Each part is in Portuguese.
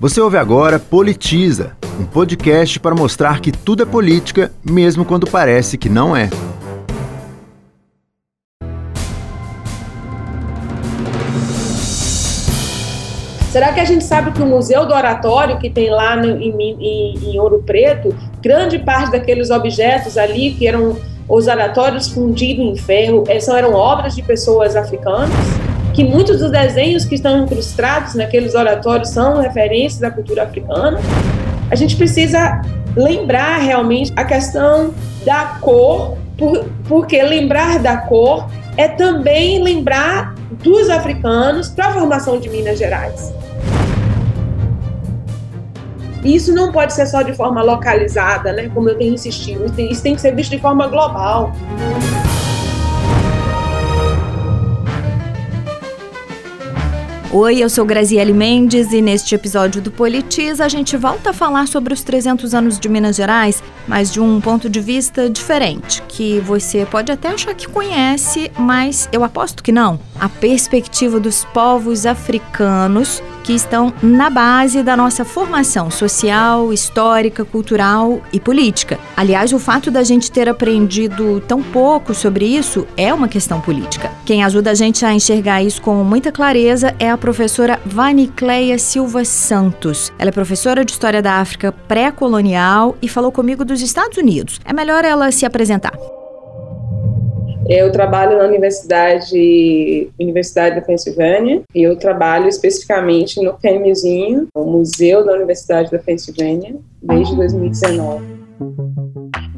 Você ouve agora Politiza, um podcast para mostrar que tudo é política, mesmo quando parece que não é. Será que a gente sabe que o Museu do Oratório, que tem lá no, em, em, em Ouro Preto, grande parte daqueles objetos ali, que eram os oratórios fundidos em ferro, são, eram obras de pessoas africanas? Que muitos dos desenhos que estão incrustados naqueles oratórios são referências da cultura africana. A gente precisa lembrar realmente a questão da cor, por, porque lembrar da cor é também lembrar dos africanos para a formação de Minas Gerais. Isso não pode ser só de forma localizada, né, como eu tenho insistido, isso tem que ser visto de forma global. Oi, eu sou Graziele Mendes e neste episódio do Politiza a gente volta a falar sobre os 300 anos de Minas Gerais, mas de um ponto de vista diferente, que você pode até achar que conhece, mas eu aposto que não. A perspectiva dos povos africanos que estão na base da nossa formação social, histórica, cultural e política. Aliás, o fato da gente ter aprendido tão pouco sobre isso é uma questão política. Quem ajuda a gente a enxergar isso com muita clareza é a professora Vanicleia Silva Santos. Ela é professora de História da África pré-colonial e falou comigo dos Estados Unidos. É melhor ela se apresentar. Eu trabalho na Universidade, Universidade da Pensilvânia e eu trabalho especificamente no PEMzinho, o Museu da Universidade da Pensilvânia, desde 2019.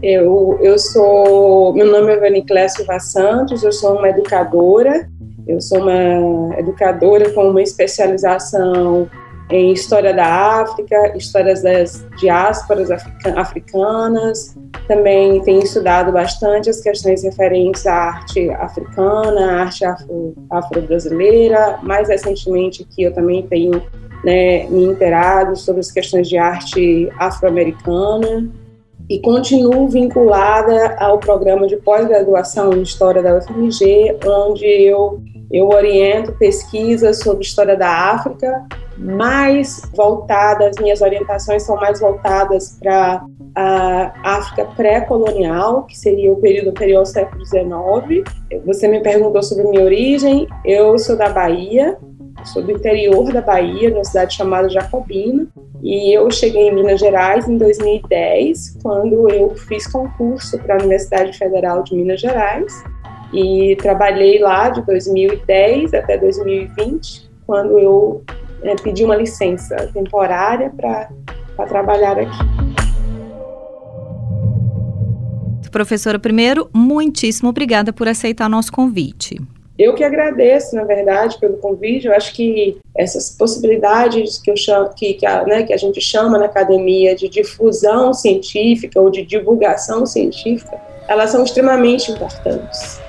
Eu, eu sou, meu nome é Vaniclé Silva Santos, eu sou uma educadora, eu sou uma educadora com uma especialização em história da África, histórias das diásporas africanas. Também tenho estudado bastante as questões referentes à arte africana, à arte afro-brasileira. Afro Mais recentemente aqui eu também tenho né, me inteirado sobre as questões de arte afro-americana e continuo vinculada ao programa de pós-graduação em História da UFMG, onde eu, eu oriento pesquisas sobre história da África, mais voltadas, minhas orientações são mais voltadas para a África pré-colonial, que seria o período anterior ao século XIX. Você me perguntou sobre minha origem, eu sou da Bahia, sou do interior da Bahia, numa cidade chamada Jacobina, e eu cheguei em Minas Gerais em 2010, quando eu fiz concurso para a Universidade Federal de Minas Gerais, e trabalhei lá de 2010 até 2020, quando eu é, pedir uma licença temporária para trabalhar aqui. Professora, primeiro, muitíssimo obrigada por aceitar nosso convite. Eu que agradeço, na verdade, pelo convite. Eu acho que essas possibilidades que, eu chamo, que, que, a, né, que a gente chama na academia de difusão científica ou de divulgação científica, elas são extremamente importantes.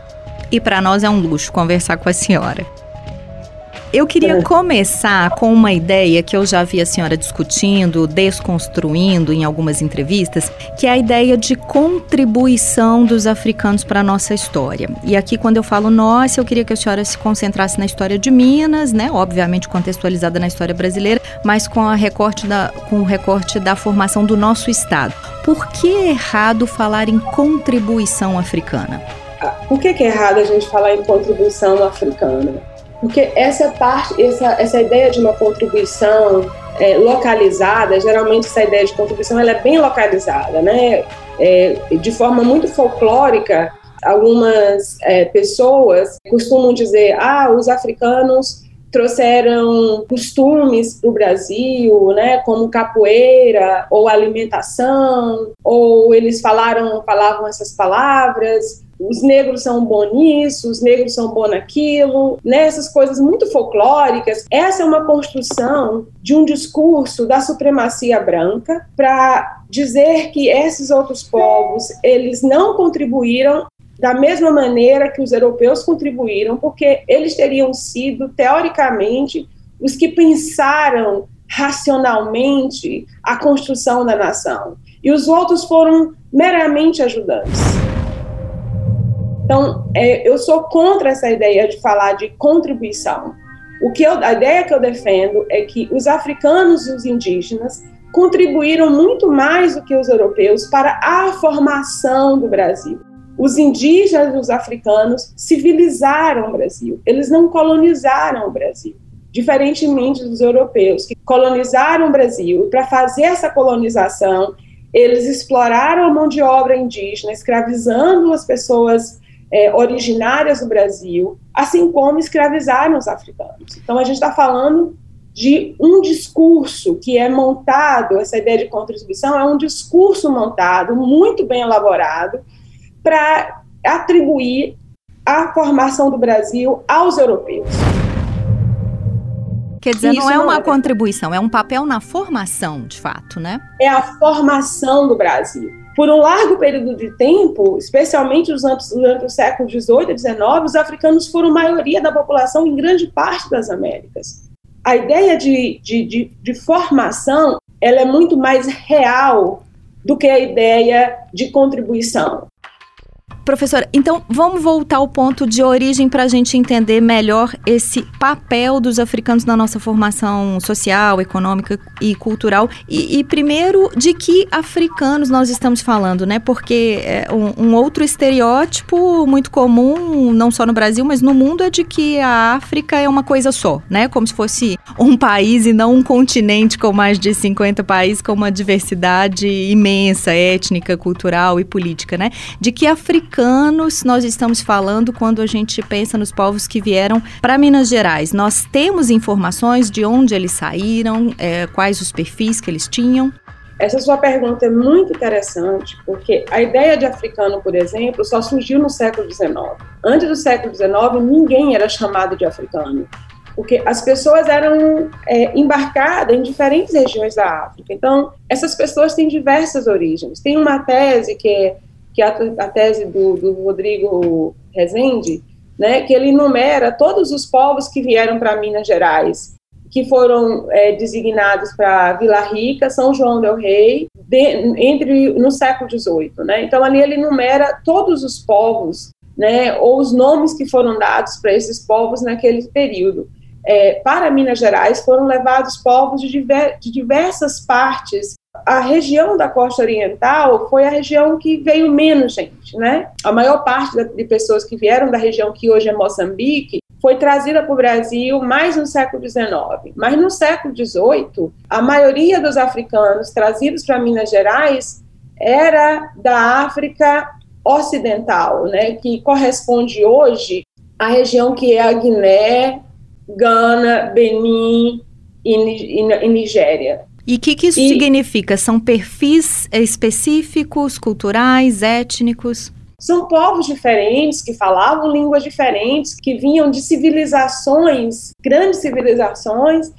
E para nós é um luxo conversar com a senhora. Eu queria é. começar com uma ideia que eu já vi a senhora discutindo, desconstruindo em algumas entrevistas, que é a ideia de contribuição dos africanos para a nossa história. E aqui, quando eu falo nossa, eu queria que a senhora se concentrasse na história de Minas, né? Obviamente contextualizada na história brasileira, mas com, a recorte da, com o recorte da formação do nosso Estado. Por que é errado falar em contribuição africana? Por que, que é errado a gente falar em contribuição africana? Porque essa parte, essa, essa ideia de uma contribuição é, localizada, geralmente essa ideia de contribuição ela é bem localizada, né? É, de forma muito folclórica, algumas é, pessoas costumam dizer, ah, os africanos trouxeram costumes para o Brasil, né, como capoeira ou alimentação, ou eles falaram, falavam essas palavras, os negros são bons nisso, os negros são bons naquilo, nessas né? coisas muito folclóricas. Essa é uma construção de um discurso da supremacia branca para dizer que esses outros povos, eles não contribuíram da mesma maneira que os europeus contribuíram, porque eles teriam sido, teoricamente, os que pensaram racionalmente a construção da nação. E os outros foram meramente ajudantes. Então, é, eu sou contra essa ideia de falar de contribuição, O que eu, a ideia que eu defendo é que os africanos e os indígenas contribuíram muito mais do que os europeus para a formação do Brasil. Os indígenas e os africanos civilizaram o Brasil, eles não colonizaram o Brasil, diferentemente dos europeus, que colonizaram o Brasil. Para fazer essa colonização, eles exploraram a mão de obra indígena, escravizando as pessoas é, originárias do Brasil, assim como escravizaram os africanos. Então, a gente está falando de um discurso que é montado, essa ideia de contribuição é um discurso montado, muito bem elaborado, para atribuir a formação do Brasil aos europeus. Quer dizer, não é uma é contribuição, é um papel na formação, de fato, né? É a formação do Brasil. Por um largo período de tempo, especialmente durante o século XVIII e XIX, os africanos foram maioria da população em grande parte das Américas a ideia de, de, de, de formação ela é muito mais real do que a ideia de contribuição. Professora, então vamos voltar ao ponto de origem para a gente entender melhor esse papel dos africanos na nossa formação social, econômica e cultural. E, e primeiro, de que africanos nós estamos falando, né? Porque é, um, um, outro estereótipo muito comum, não só no Brasil, mas no mundo, é de que a África é uma coisa só, né? Como se fosse um país e não um continente com mais de 50 países, com uma diversidade imensa, étnica, cultural e política, né? De que africanos africanos nós estamos falando quando a gente pensa nos povos que vieram para Minas Gerais? Nós temos informações de onde eles saíram, é, quais os perfis que eles tinham? Essa sua pergunta é muito interessante, porque a ideia de africano, por exemplo, só surgiu no século XIX. Antes do século XIX, ninguém era chamado de africano, porque as pessoas eram é, embarcadas em diferentes regiões da África. Então, essas pessoas têm diversas origens. Tem uma tese que é que é a, a tese do, do Rodrigo Rezende, né, que ele enumera todos os povos que vieram para Minas Gerais, que foram é, designados para Vila Rica, São João del Rei, de, entre no século XVIII, né? Então ali ele enumera todos os povos, né, ou os nomes que foram dados para esses povos naquele período. É, para Minas Gerais foram levados povos de, diver, de diversas partes a região da costa oriental foi a região que veio menos gente, né? A maior parte de pessoas que vieram da região que hoje é Moçambique foi trazida para o Brasil mais no século XIX. Mas no século XVIII, a maioria dos africanos trazidos para Minas Gerais era da África Ocidental, né? Que corresponde hoje à região que é a Guiné, Gana, Benin e Nigéria. E o que, que, isso e, significa? São perfis específicos, culturais, étnicos? São povos diferentes, que falavam línguas diferentes, que vinham de civilizações, grandes civilizações.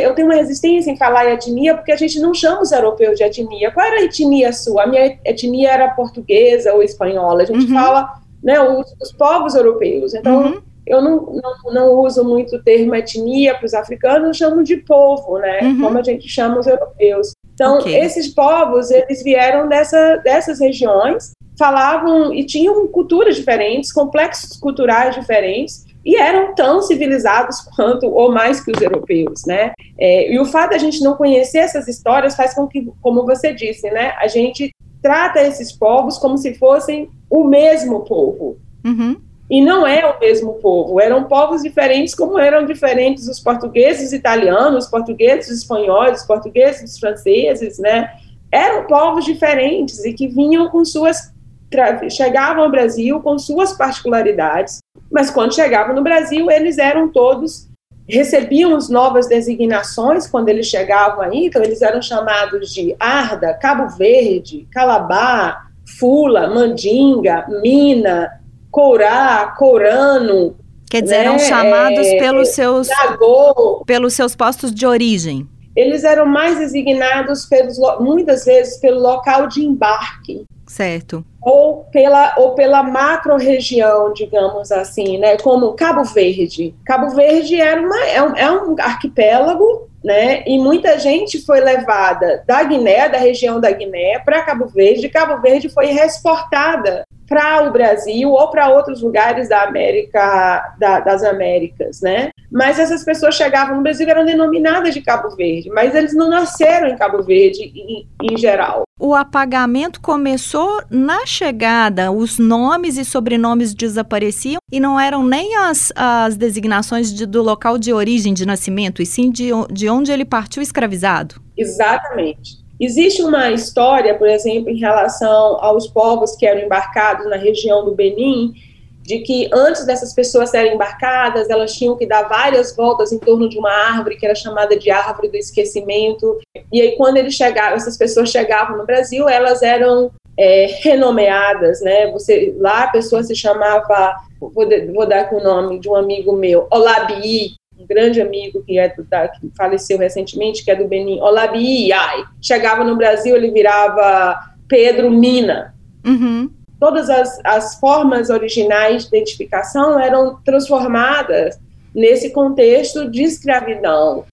Eu tenho uma resistência em falar etnia, porque a gente não chama os europeus de etnia. Qual era a etnia sua? A minha etnia era portuguesa ou espanhola. A gente uhum. fala né, os, os, povos europeus. Então, uhum eu não, não, não, uso muito o termo etnia para os africanos, eu chamo de povo, né? Uhum. Como a gente chama os europeus. Então, okay. esses povos, eles vieram dessa, dessas regiões, falavam e tinham culturas diferentes, complexos culturais diferentes, e eram tão civilizados quanto ou mais que os europeus, né? É, e o fato de a gente não conhecer essas histórias faz com que, como você disse, né, a gente trata esses povos como se fossem o mesmo povo. Uhum. E não é o mesmo povo, eram povos diferentes, como eram diferentes os portugueses italianos, os portugueses espanhóis, portugueses franceses, né? Eram povos diferentes e que vinham com suas. chegavam ao Brasil com suas particularidades, mas quando chegavam no Brasil, eles eram todos. recebiam as novas designações quando eles chegavam aí, então eles eram chamados de Arda, Cabo Verde, Calabá, Fula, Mandinga, Mina, Courá, Courano. Quer dizer, né? eram chamados é, pelos seus pelos seus postos de origem. Eles eram mais designados pelos, muitas vezes pelo local de embarque. Certo. Ou pela, ou pela macro-região, digamos assim, né? Como Cabo Verde. Cabo Verde era uma, é, um, é um arquipélago né? E muita gente foi levada da Guiné, da região da Guiné, para Cabo Verde. Cabo Verde foi exportada para o Brasil ou para outros lugares da América, da, das Américas, né? Mas essas pessoas chegavam no Brasil eram denominadas de Cabo Verde, mas eles não nasceram em Cabo Verde em, em geral. O apagamento começou na chegada, os nomes e sobrenomes desapareciam e não eram nem as, as designações de, do local de origem de nascimento, e sim de, de onde ele partiu escravizado. Exatamente. Existe uma história, por exemplo, em relação aos povos que eram embarcados na região do Benin, de que antes dessas pessoas serem embarcadas, elas tinham que dar várias voltas em torno de uma árvore que era chamada de árvore do esquecimento. E aí, quando eles chegavam, essas pessoas chegavam no Brasil, elas eram é, renomeadas, né? Você lá a pessoa se chamava, vou, vou dar com o nome de um amigo meu, Olabi, um grande amigo que, é da, que faleceu recentemente, que é do Benin, Olabi. Chegava no Brasil, ele virava Pedro Mina. Uhum. Todas as, as formas originais de identificação eram transformadas nesse contexto de escravidão.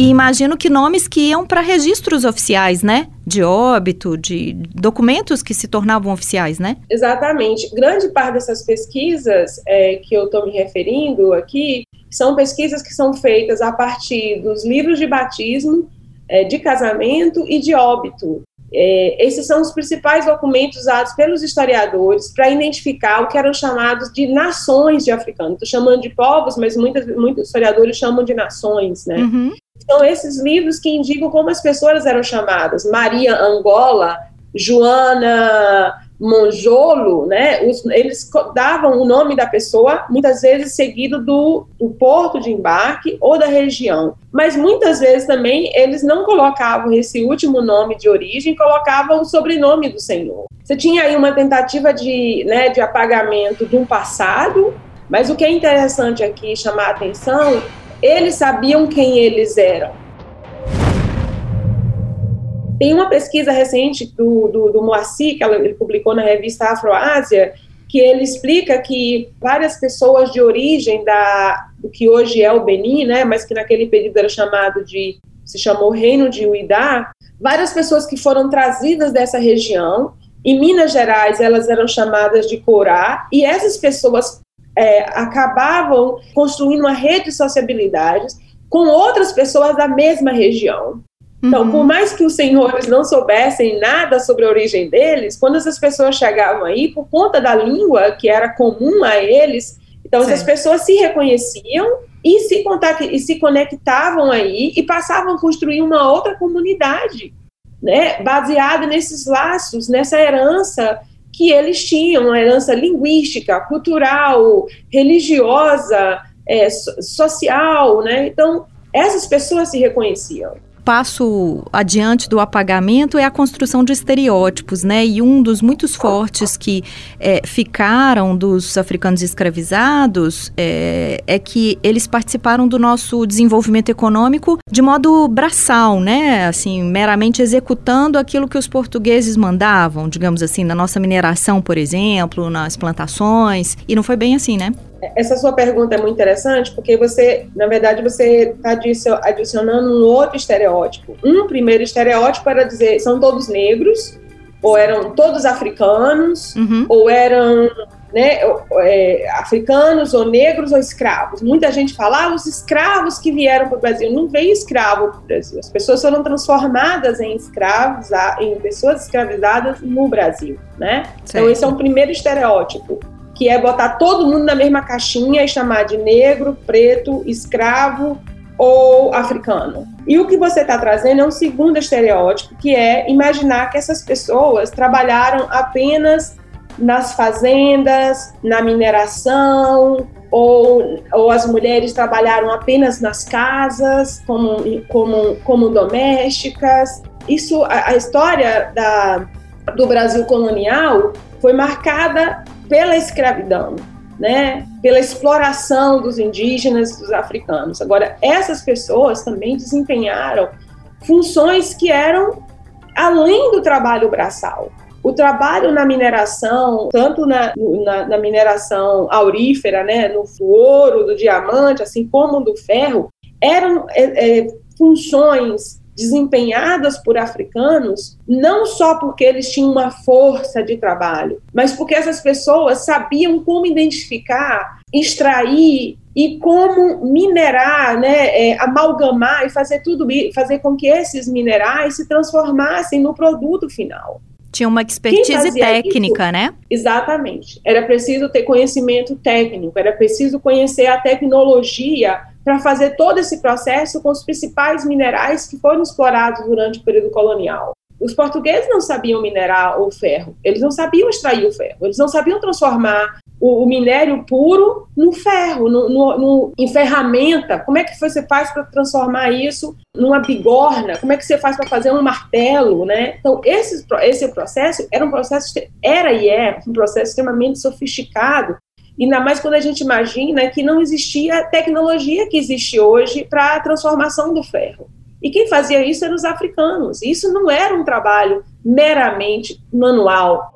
E imagino que nomes que iam para registros oficiais, né? De óbito, de documentos que se tornavam oficiais, né? Exatamente. Grande parte dessas pesquisas é, que eu estou me referindo aqui são pesquisas que são feitas a partir dos livros de batismo, é, de casamento e de óbito. É, esses são os principais documentos usados pelos historiadores para identificar o que eram chamados de nações de africanos. Estou chamando de povos, mas muitos, muitos historiadores chamam de nações, né? Uhum. São esses livros que indicam como as pessoas eram chamadas. Maria Angola, Joana Monjolo, né? Os, eles davam o nome da pessoa, muitas vezes seguido do, do porto de embarque ou da região. Mas muitas vezes também eles não colocavam esse último nome de origem, colocavam o sobrenome do senhor. Você tinha aí uma tentativa de, né, de apagamento de um passado, mas o que é interessante aqui chamar a atenção eles sabiam quem eles eram. Tem uma pesquisa recente do, do, do Moacir, que ele publicou na revista Afroásia, que ele explica que várias pessoas de origem da, do que hoje é o Benin, né, mas que naquele período era chamado de, se chamou Reino de Uidá, várias pessoas que foram trazidas dessa região, em Minas Gerais elas eram chamadas de Corá, e essas pessoas é, acabavam construindo uma rede de sociabilidades com outras pessoas da mesma região. Então, uhum. por mais que os senhores não soubessem nada sobre a origem deles, quando essas pessoas chegavam aí, por conta da língua que era comum a eles, então Sim. essas pessoas se reconheciam e se, contact, e se conectavam aí e passavam a construir uma outra comunidade, né, baseada nesses laços, nessa herança que eles tinham, uma herança linguística, cultural, religiosa, é, social, né? Então, essas pessoas se reconheciam passo adiante do apagamento é a construção de estereótipos, né? E um dos muitos fortes que é, ficaram dos africanos escravizados é, é, que eles participaram do nosso desenvolvimento econômico de modo braçal, né? Assim, meramente executando aquilo que os portugueses mandavam, digamos assim, na nossa mineração, por exemplo, nas plantações. E não foi bem assim, né? Essa sua pergunta é muito interessante porque você, na verdade, você está adicionando um outro estereótipo. Um primeiro estereótipo era dizer são todos negros, ou eram todos africanos, uhum. ou eram né, é, africanos ou negros ou escravos. Muita gente fala, ah, os escravos que vieram para o Brasil. Não veio escravo para o Brasil. As pessoas foram transformadas em escravos, em pessoas escravizadas no Brasil, né? Então esse é um primeiro estereótipo que é botar todo mundo na mesma caixinha e chamar de negro, preto, escravo ou africano. E o que você está trazendo é um segundo estereótipo, que é imaginar que essas pessoas trabalharam apenas nas fazendas, na mineração, ou, ou as mulheres trabalharam apenas nas casas, como, como, como domésticas. Isso, a, a história da, do Brasil colonial foi marcada pela escravidão, né, pela exploração dos indígenas, dos africanos. Agora, essas pessoas também desempenharam funções que eram além do trabalho braçal. O trabalho na mineração, tanto na, na, na mineração aurífera, né, no ouro, do diamante, assim como do ferro, eram é, é, funções desempenhadas por africanos, não só porque eles tinham uma força de trabalho, mas porque essas pessoas sabiam como identificar, extrair e como minerar, né, é, amalgamar e fazer tudo, fazer com que esses minerais se transformassem no produto final. Tinha uma expertise técnica, isso? né? Exatamente. Era preciso ter conhecimento técnico, era preciso conhecer a tecnologia para fazer todo esse processo com os principais minerais que foram explorados durante o período colonial. Os portugueses não sabiam minerar o ferro, eles não sabiam extrair o ferro, eles não sabiam transformar o, o minério puro no ferro, no, no, no, em ferramenta. Como é que você faz para transformar isso numa bigorna? Como é que você faz para fazer um martelo, né? Então, esse, esse processo era um processo, era e é um processo extremamente sofisticado Ainda mais quando a gente imagina que não existia tecnologia que existe hoje para a transformação do ferro. E quem fazia isso eram os africanos. Isso não era um trabalho meramente manual.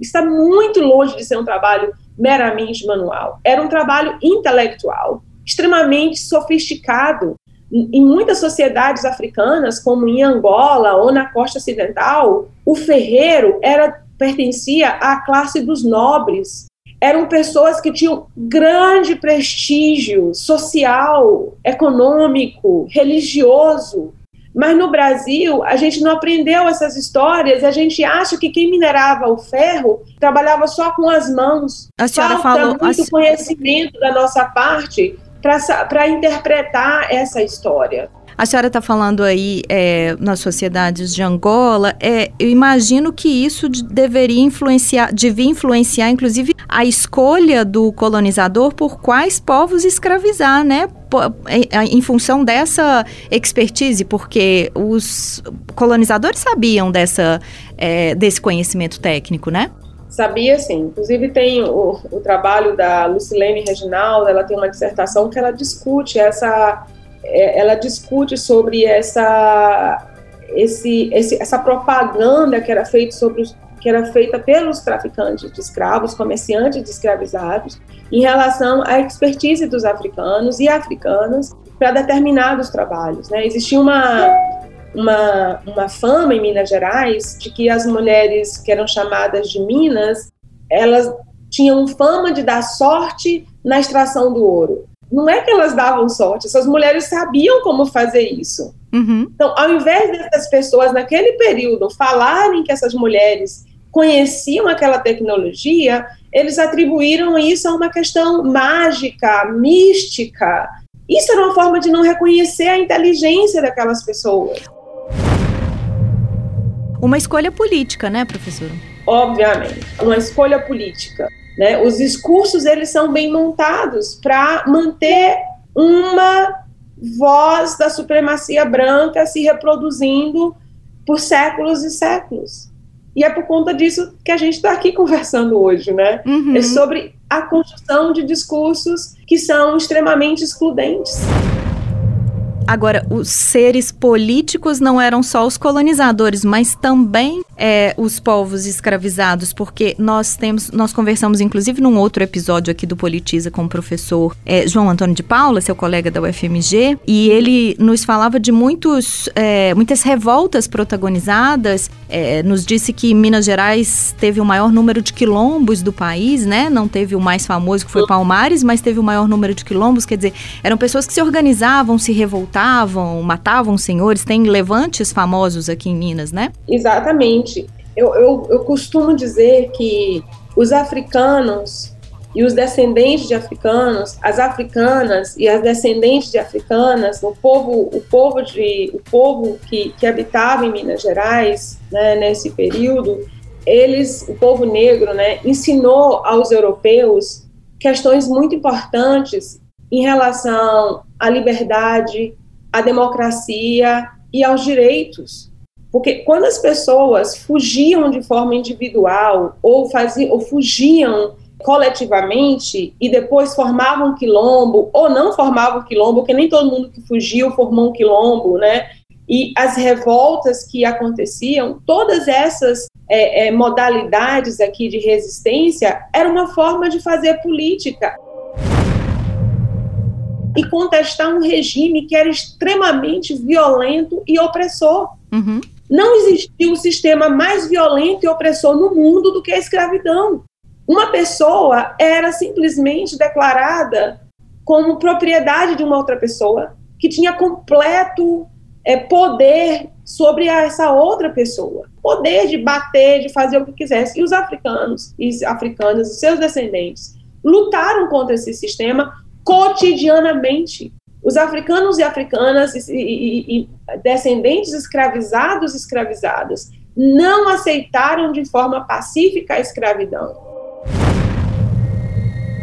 Está muito longe de ser um trabalho meramente manual. Era um trabalho intelectual, extremamente sofisticado. Em muitas sociedades africanas, como em Angola ou na costa ocidental, o ferreiro era pertencia à classe dos nobres. Eram pessoas que tinham grande prestígio social, econômico, religioso. Mas no Brasil, a gente não aprendeu essas histórias, a gente acha que quem minerava o ferro trabalhava só com as mãos. A senhora Falta falou muito a... conhecimento da nossa parte para interpretar essa história. A senhora está falando aí é, nas sociedades de Angola. É, eu imagino que isso deveria influenciar, devia influenciar, inclusive, a escolha do colonizador por quais povos escravizar, né? Em função dessa expertise, porque os colonizadores sabiam dessa, é, desse conhecimento técnico, né? Sabia sim. Inclusive tem o, o trabalho da Lucilene Reginaldo, ela tem uma dissertação que ela discute essa é, ela discute sobre essa, esse, esse, essa propaganda que era feita sobre os, que era feita pelos traficantes de escravos, comerciantes de escravizados, em relação à expertise dos africanos e africanas para determinados trabalhos. Né? Existia uma, uma, uma fama em Minas Gerais de que as mulheres que eram chamadas de minas, elas tinham fama de dar sorte na extração do ouro não é que elas davam sorte, essas mulheres sabiam como fazer isso. Uhum. Então, ao invés dessas pessoas, naquele período, falarem que essas mulheres conheciam aquela tecnologia, eles atribuíram isso a uma questão mágica, mística. Isso era uma forma de não reconhecer a inteligência daquelas pessoas. Uma escolha política, né, professora? Obviamente, uma escolha política. Né? Os discursos eles são bem montados para manter uma voz da supremacia branca se reproduzindo por séculos e séculos. E é por conta disso que a gente está aqui conversando hoje, né? Uhum. É sobre a construção de discursos que são extremamente excludentes. Agora, os seres políticos não eram só os colonizadores, mas também é, os povos escravizados, porque nós temos, nós conversamos inclusive num outro episódio aqui do Politiza com o professor é, João Antônio de Paula, seu colega da UFMG, e ele nos falava de muitos, é, muitas revoltas protagonizadas, é, nos disse que Minas Gerais teve o maior número de quilombos do país, né? Não teve o mais famoso que foi Palmares, mas teve o maior número de quilombos, quer dizer, eram pessoas que se organizavam, se revoltavam matavam, matavam senhores. Tem levantes famosos aqui em Minas, né? Exatamente. Eu, eu, eu costumo dizer que os africanos e os descendentes de africanos, as africanas e as descendentes de africanas, o povo, o povo de, o povo que, que habitava em Minas Gerais, né, nesse período, eles, o povo negro, né, ensinou aos europeus questões muito importantes em relação à liberdade, à democracia e aos direitos. Porque quando as pessoas fugiam de forma individual ou, faziam, ou fugiam coletivamente e depois formavam um quilombo ou não formavam um quilombo, porque nem todo mundo que fugiu formou um quilombo, né? E as revoltas que aconteciam, todas essas é, é, modalidades aqui de resistência era uma forma de fazer política. E contestar um regime que era extremamente violento e opressor. Uhum. Não existia um sistema mais violento e opressor no mundo do que a escravidão. Uma pessoa era simplesmente declarada como propriedade de uma outra pessoa, que tinha completo é, poder sobre essa outra pessoa. Poder de bater, de fazer o que quisesse. E os africanos e africanas, seus descendentes, lutaram contra esse sistema cotidianamente. Os africanos e africanas e, e, e descendentes escravizados e escravizadas não aceitaram de forma pacífica a escravidão.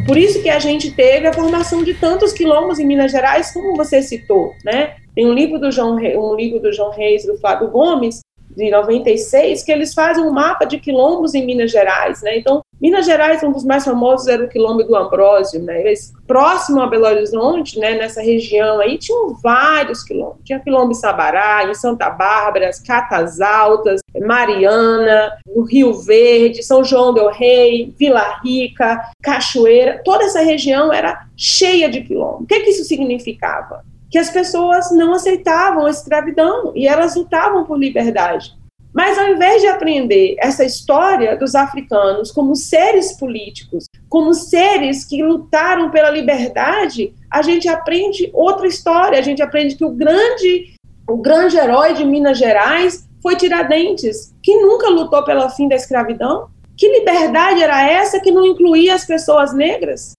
Por isso que a gente teve a formação de tantos quilombos em Minas Gerais, como você citou, né? Tem um livro do João, um livro do João Reis do Flávio Gomes, de 96, que eles fazem um mapa de quilombos em Minas Gerais, né? Então, Minas Gerais, um dos mais famosos era o quilombo do Ambrósio, né? Eles, próximo a Belo Horizonte, né, nessa região aí, tinham vários quilombos. Tinha quilombo em Sabará, em Santa Bárbara, Catas Altas, Mariana, no Rio Verde, São João del Rei, Vila Rica, Cachoeira. Toda essa região era cheia de quilombo. O que, que isso significava? Que as pessoas não aceitavam a escravidão e elas lutavam por liberdade. Mas ao invés de aprender essa história dos africanos como seres políticos, como seres que lutaram pela liberdade, a gente aprende outra história. A gente aprende que o grande, o grande herói de Minas Gerais foi Tiradentes, que nunca lutou pelo fim da escravidão. Que liberdade era essa que não incluía as pessoas negras?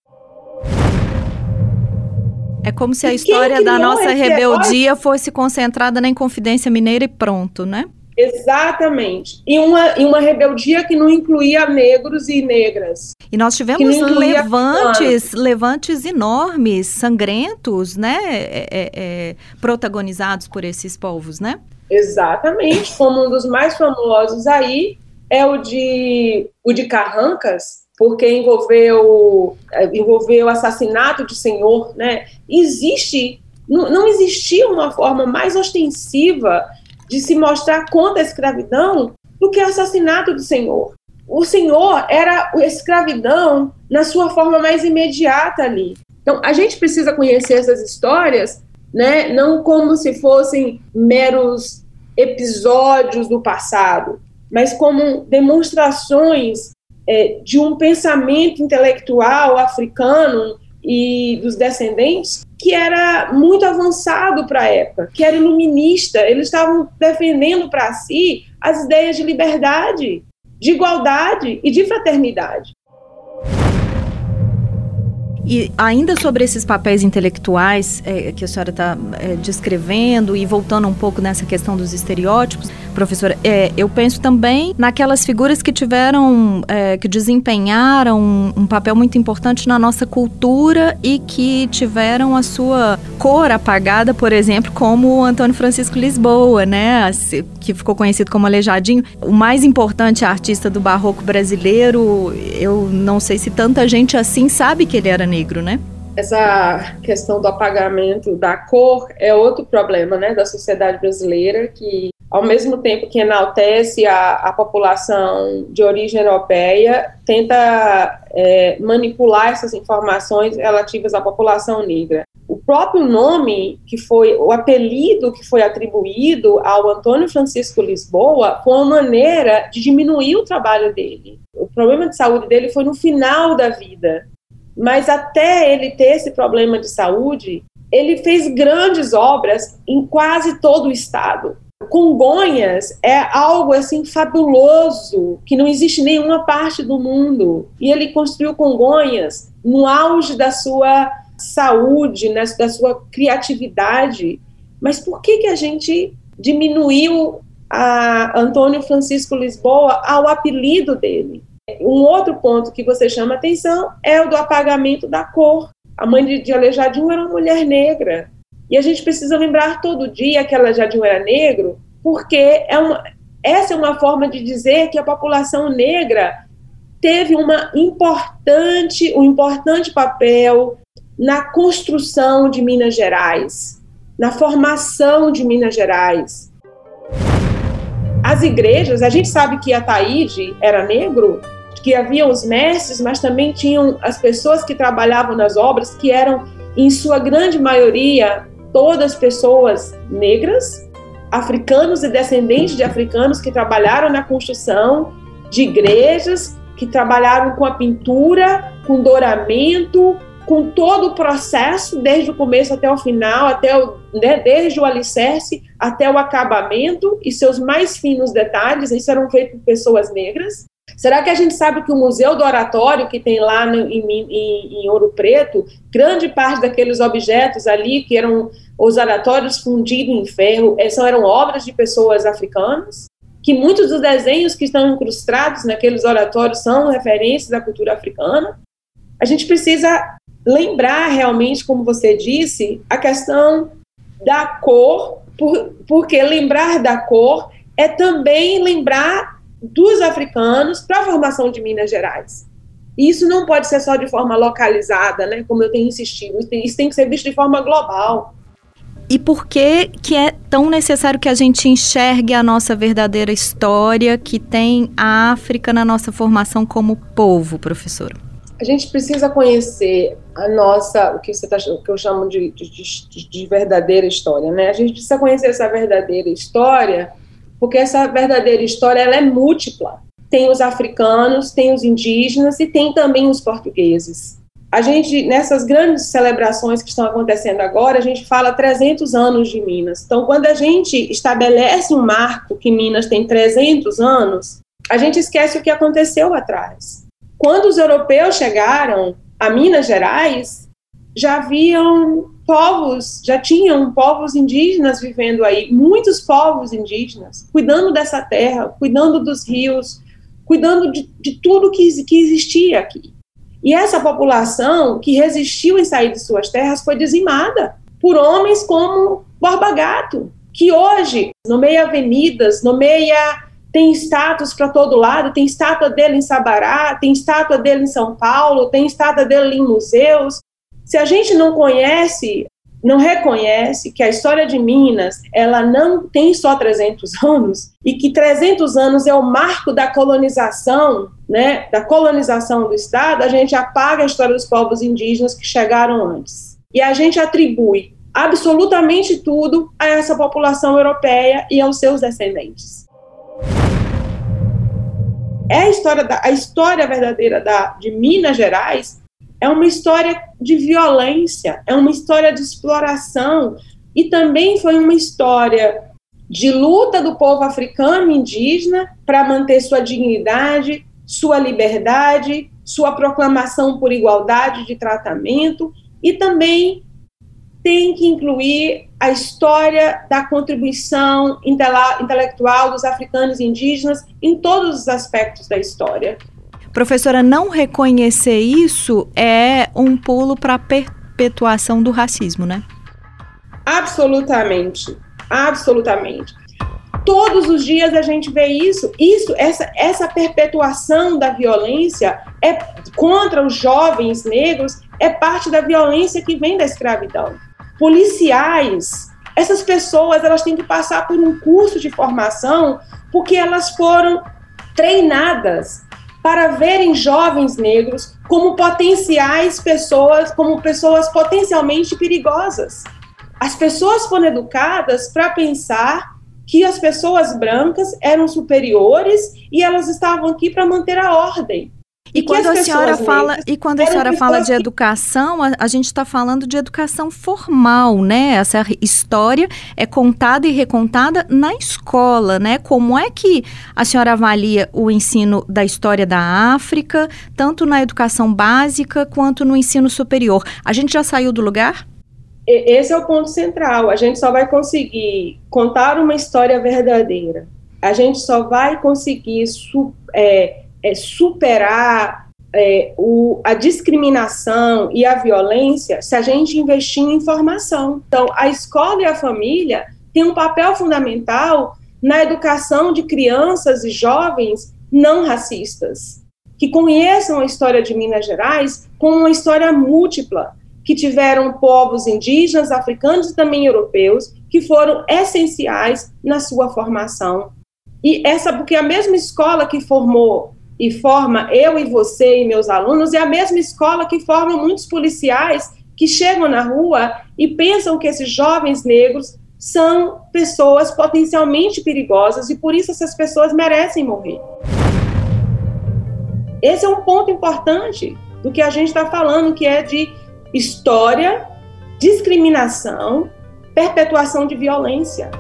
É como se a história da nossa rebeldia fosse concentrada na Inconfidência Mineira e pronto, né? Exatamente. E uma, e uma rebeldia que não incluía negros e negras. E nós tivemos levantes, levantes enormes, sangrentos, né? É, é, é, protagonizados por esses povos, né? Exatamente. Como um dos mais famosos aí é o de, o de Carrancas, porque envolveu, é, envolveu o assassinato de senhor, né? Existe, não, não existia uma forma mais ostensiva de se mostrar contra a escravidão do que o assassinato do Senhor. O Senhor era a escravidão na sua forma mais imediata ali. Então, a gente precisa conhecer essas histórias, né, não como se fossem meros episódios do passado, mas como demonstrações é, de um pensamento intelectual africano e dos descendentes que era muito avançado para a época, que era iluminista. Eles estavam defendendo para si as ideias de liberdade, de igualdade e de fraternidade. E ainda sobre esses papéis intelectuais é, que a senhora está é, descrevendo e voltando um pouco nessa questão dos estereótipos, professora, é, eu penso também naquelas figuras que tiveram, é, que desempenharam um, papel muito importante na nossa cultura e que tiveram a sua cor apagada, por exemplo, como o Antônio Francisco Lisboa, né, que ficou conhecido como Aleijadinho, o mais importante artista do barroco brasileiro. Eu não sei se tanta gente assim sabe que ele era negro, né? Essa questão do apagamento da cor é outro problema, né, da sociedade brasileira que ao mesmo tempo que enaltece a, a população de origem europeia, tenta é, manipular essas informações relativas à população negra. O próprio nome que foi, o apelido que foi atribuído ao Antônio Francisco Lisboa foi uma maneira de diminuir o trabalho dele. O problema de saúde dele foi no final da vida. Mas até ele ter esse problema de saúde, ele fez grandes obras em quase todo o estado. Congonhas é algo assim fabuloso que não existe em nenhuma parte do mundo. E ele construiu Congonhas no auge da sua saúde, né, da sua criatividade. Mas por que, que a gente diminuiu a Antônio Francisco Lisboa ao apelido dele? Um outro ponto que você chama atenção é o do apagamento da cor. A mãe de, de Aleijadinho era uma mulher negra. E a gente precisa lembrar todo dia que Aleijadinho era negro, porque é uma, essa é uma forma de dizer que a população negra teve uma importante, um importante papel na construção de Minas Gerais, na formação de Minas Gerais. As igrejas, a gente sabe que Ataíde era negro, que havia os mestres, mas também tinham as pessoas que trabalhavam nas obras que eram em sua grande maioria, todas pessoas negras, africanos e descendentes de africanos que trabalharam na construção de igrejas, que trabalharam com a pintura, com douramento, com todo o processo, desde o começo até o final, até o, né, desde o alicerce até o acabamento e seus mais finos detalhes, isso eram feitos por pessoas negras. Será que a gente sabe que o Museu do Oratório, que tem lá no, em, em, em, Ouro Preto, grande parte daqueles objetos ali, que eram os oratórios fundidos em ferro, eh, são, eram obras de pessoas africanas? Que muitos dos desenhos que estão incrustados naqueles oratórios são referências da cultura africana? A gente precisa lembrar realmente, como você disse, a questão da cor, por, porque lembrar da cor é também lembrar dos africanos para a formação de Minas Gerais. E isso não pode ser só de forma localizada, né, como eu tenho insistido, isso tem, isso tem que ser visto de forma global. E por que, que é tão necessário que a gente enxergue a nossa verdadeira história que tem a África na nossa formação como povo, professora? A gente precisa conhecer a nossa, o que você tá, o que eu chamo de, de, de, de verdadeira história, né? A gente precisa conhecer essa verdadeira história porque essa verdadeira história ela é múltipla. Tem os africanos, tem os indígenas e tem também os portugueses. A gente, nessas grandes celebrações que estão acontecendo agora, a gente fala 300 anos de Minas. Então, quando a gente estabelece um marco que Minas tem 300 anos, a gente esquece o que aconteceu atrás. Quando os europeus chegaram a Minas Gerais, já haviam povos, já tinham povos indígenas vivendo aí, muitos povos indígenas, cuidando dessa terra, cuidando dos rios, cuidando de, de tudo que, que existia aqui. E essa população que resistiu em sair de suas terras foi dizimada por homens como Borba Gato, que hoje nomeia avenidas, nomeia tem status para todo lado, tem estátua dele em Sabará, tem estátua dele em São Paulo, tem estátua dele em museus, se a gente não conhece, não reconhece que a história de Minas, ela não tem só 300 anos e que 300 anos é o marco da colonização, né, da colonização do estado, a gente apaga a história dos povos indígenas que chegaram antes. E a gente atribui absolutamente tudo a essa população europeia e aos seus descendentes. É a história, da, a história verdadeira da, de Minas Gerais é uma história de violência, é uma história de exploração e também foi uma história de luta do povo africano indígena para manter sua dignidade, sua liberdade, sua proclamação por igualdade de tratamento e também tem que incluir a história da contribuição intelectual dos africanos indígenas em todos os aspectos da história. Professora, não reconhecer isso é um pulo para a perpetuação do racismo, né? Absolutamente, absolutamente. Todos os dias a gente vê isso. Isso, essa, essa perpetuação da violência é contra os jovens negros é parte da violência que vem da escravidão. Policiais, essas pessoas elas têm que passar por um curso de formação porque elas foram treinadas para verem jovens negros como potenciais pessoas, como pessoas potencialmente perigosas. As pessoas foram educadas para pensar que as pessoas brancas eram superiores e elas estavam aqui para manter a ordem. E, quando a senhora fala e quando a senhora fala de educação, a, a gente está falando de educação formal, né? Essa história é contada e recontada na escola, né? Como é que a senhora avalia o ensino da história da África, tanto na educação básica quanto no ensino superior? A gente já saiu do lugar? Esse é o ponto central. A gente só vai conseguir contar uma história verdadeira. A gente só vai conseguir é, é, superar é, o, a discriminação e a violência se a gente investir em informação. Então, a escola e a família têm um papel fundamental na educação de crianças e jovens não racistas, que conheçam a história de Minas Gerais como uma história múltipla, que tiveram povos indígenas, africanos e também europeus, que foram essenciais na sua formação. E essa, porque a mesma escola que formou e forma eu e você e meus alunos, é a mesma escola que forma muitos policiais que chegam na rua e pensam que esses jovens negros são pessoas potencialmente perigosas e por isso essas pessoas merecem morrer. Esse é um ponto importante do que a gente está falando, que é de história, discriminação, perpetuação de violência.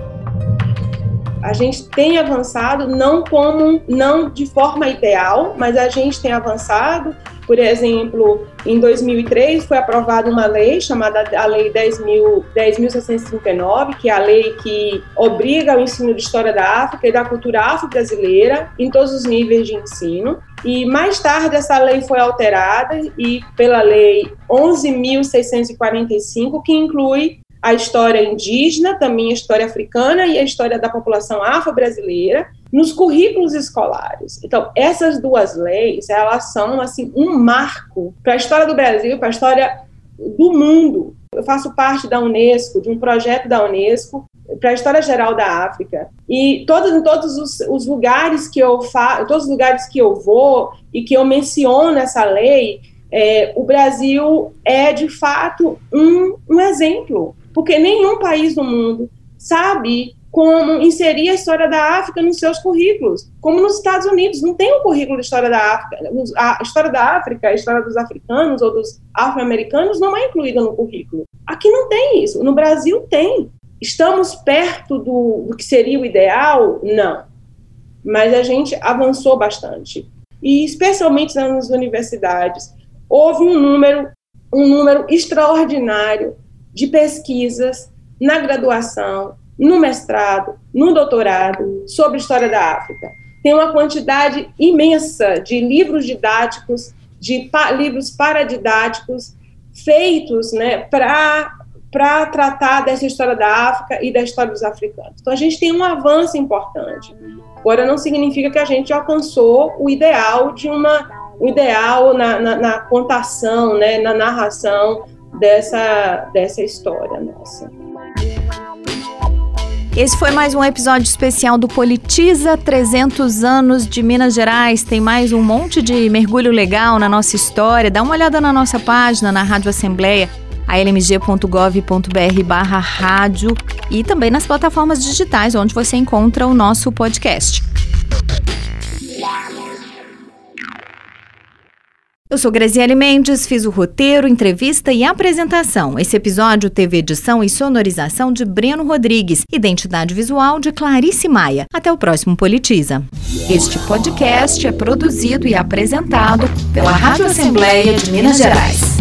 A gente tem avançado não como não de forma ideal, mas a gente tem avançado. Por exemplo, em 2003 foi aprovada uma lei chamada a Lei 10.639, que é a lei que obriga o ensino de história da África e da cultura afro-brasileira em todos os níveis de ensino. E mais tarde essa lei foi alterada e pela lei 11.645, que inclui a história indígena, também a história africana e a história da população afro-brasileira nos currículos escolares. Então, essas duas leis, elas são assim um marco para a história do Brasil, para a história do mundo. Eu faço parte da UNESCO, de um projeto da UNESCO para a história geral da África. E todos, em todos os, os lugares que eu fa todos os lugares que eu vou e que eu menciono essa lei, é, o Brasil é de fato um, um exemplo porque nenhum país do mundo sabe como inserir a história da África nos seus currículos, como nos Estados Unidos, não tem um currículo de história da África, a história da África, a história dos africanos ou dos afro-americanos não é incluída no currículo. Aqui não tem isso, no Brasil tem. Estamos perto do, do que seria o ideal? Não. Mas a gente avançou bastante. E especialmente nas universidades, houve um número, um número extraordinário de pesquisas na graduação, no mestrado, no doutorado sobre história da África. Tem uma quantidade imensa de livros didáticos, de pa livros paradidáticos feitos né, para para tratar dessa história da África e da história dos africanos. Então a gente tem um avanço importante. Agora não significa que a gente alcançou o ideal de uma o ideal na, na, na contação, né, na narração dessa, dessa história nossa. Esse foi mais um episódio especial do Politiza 300 anos de Minas Gerais. Tem mais um monte de mergulho legal na nossa história. Dá uma olhada na nossa página, na Rádio Assembleia, almg.gov.br barra rádio e também nas plataformas digitais onde você encontra o nosso podcast. Eu sou Graziele Mendes, fiz o roteiro, entrevista e apresentação. Esse episódio teve edição e sonorização de Breno Rodrigues, identidade visual de Clarice Maia. Até o próximo Politiza. Este podcast é produzido e apresentado pela Rádio Assembleia de Minas Gerais.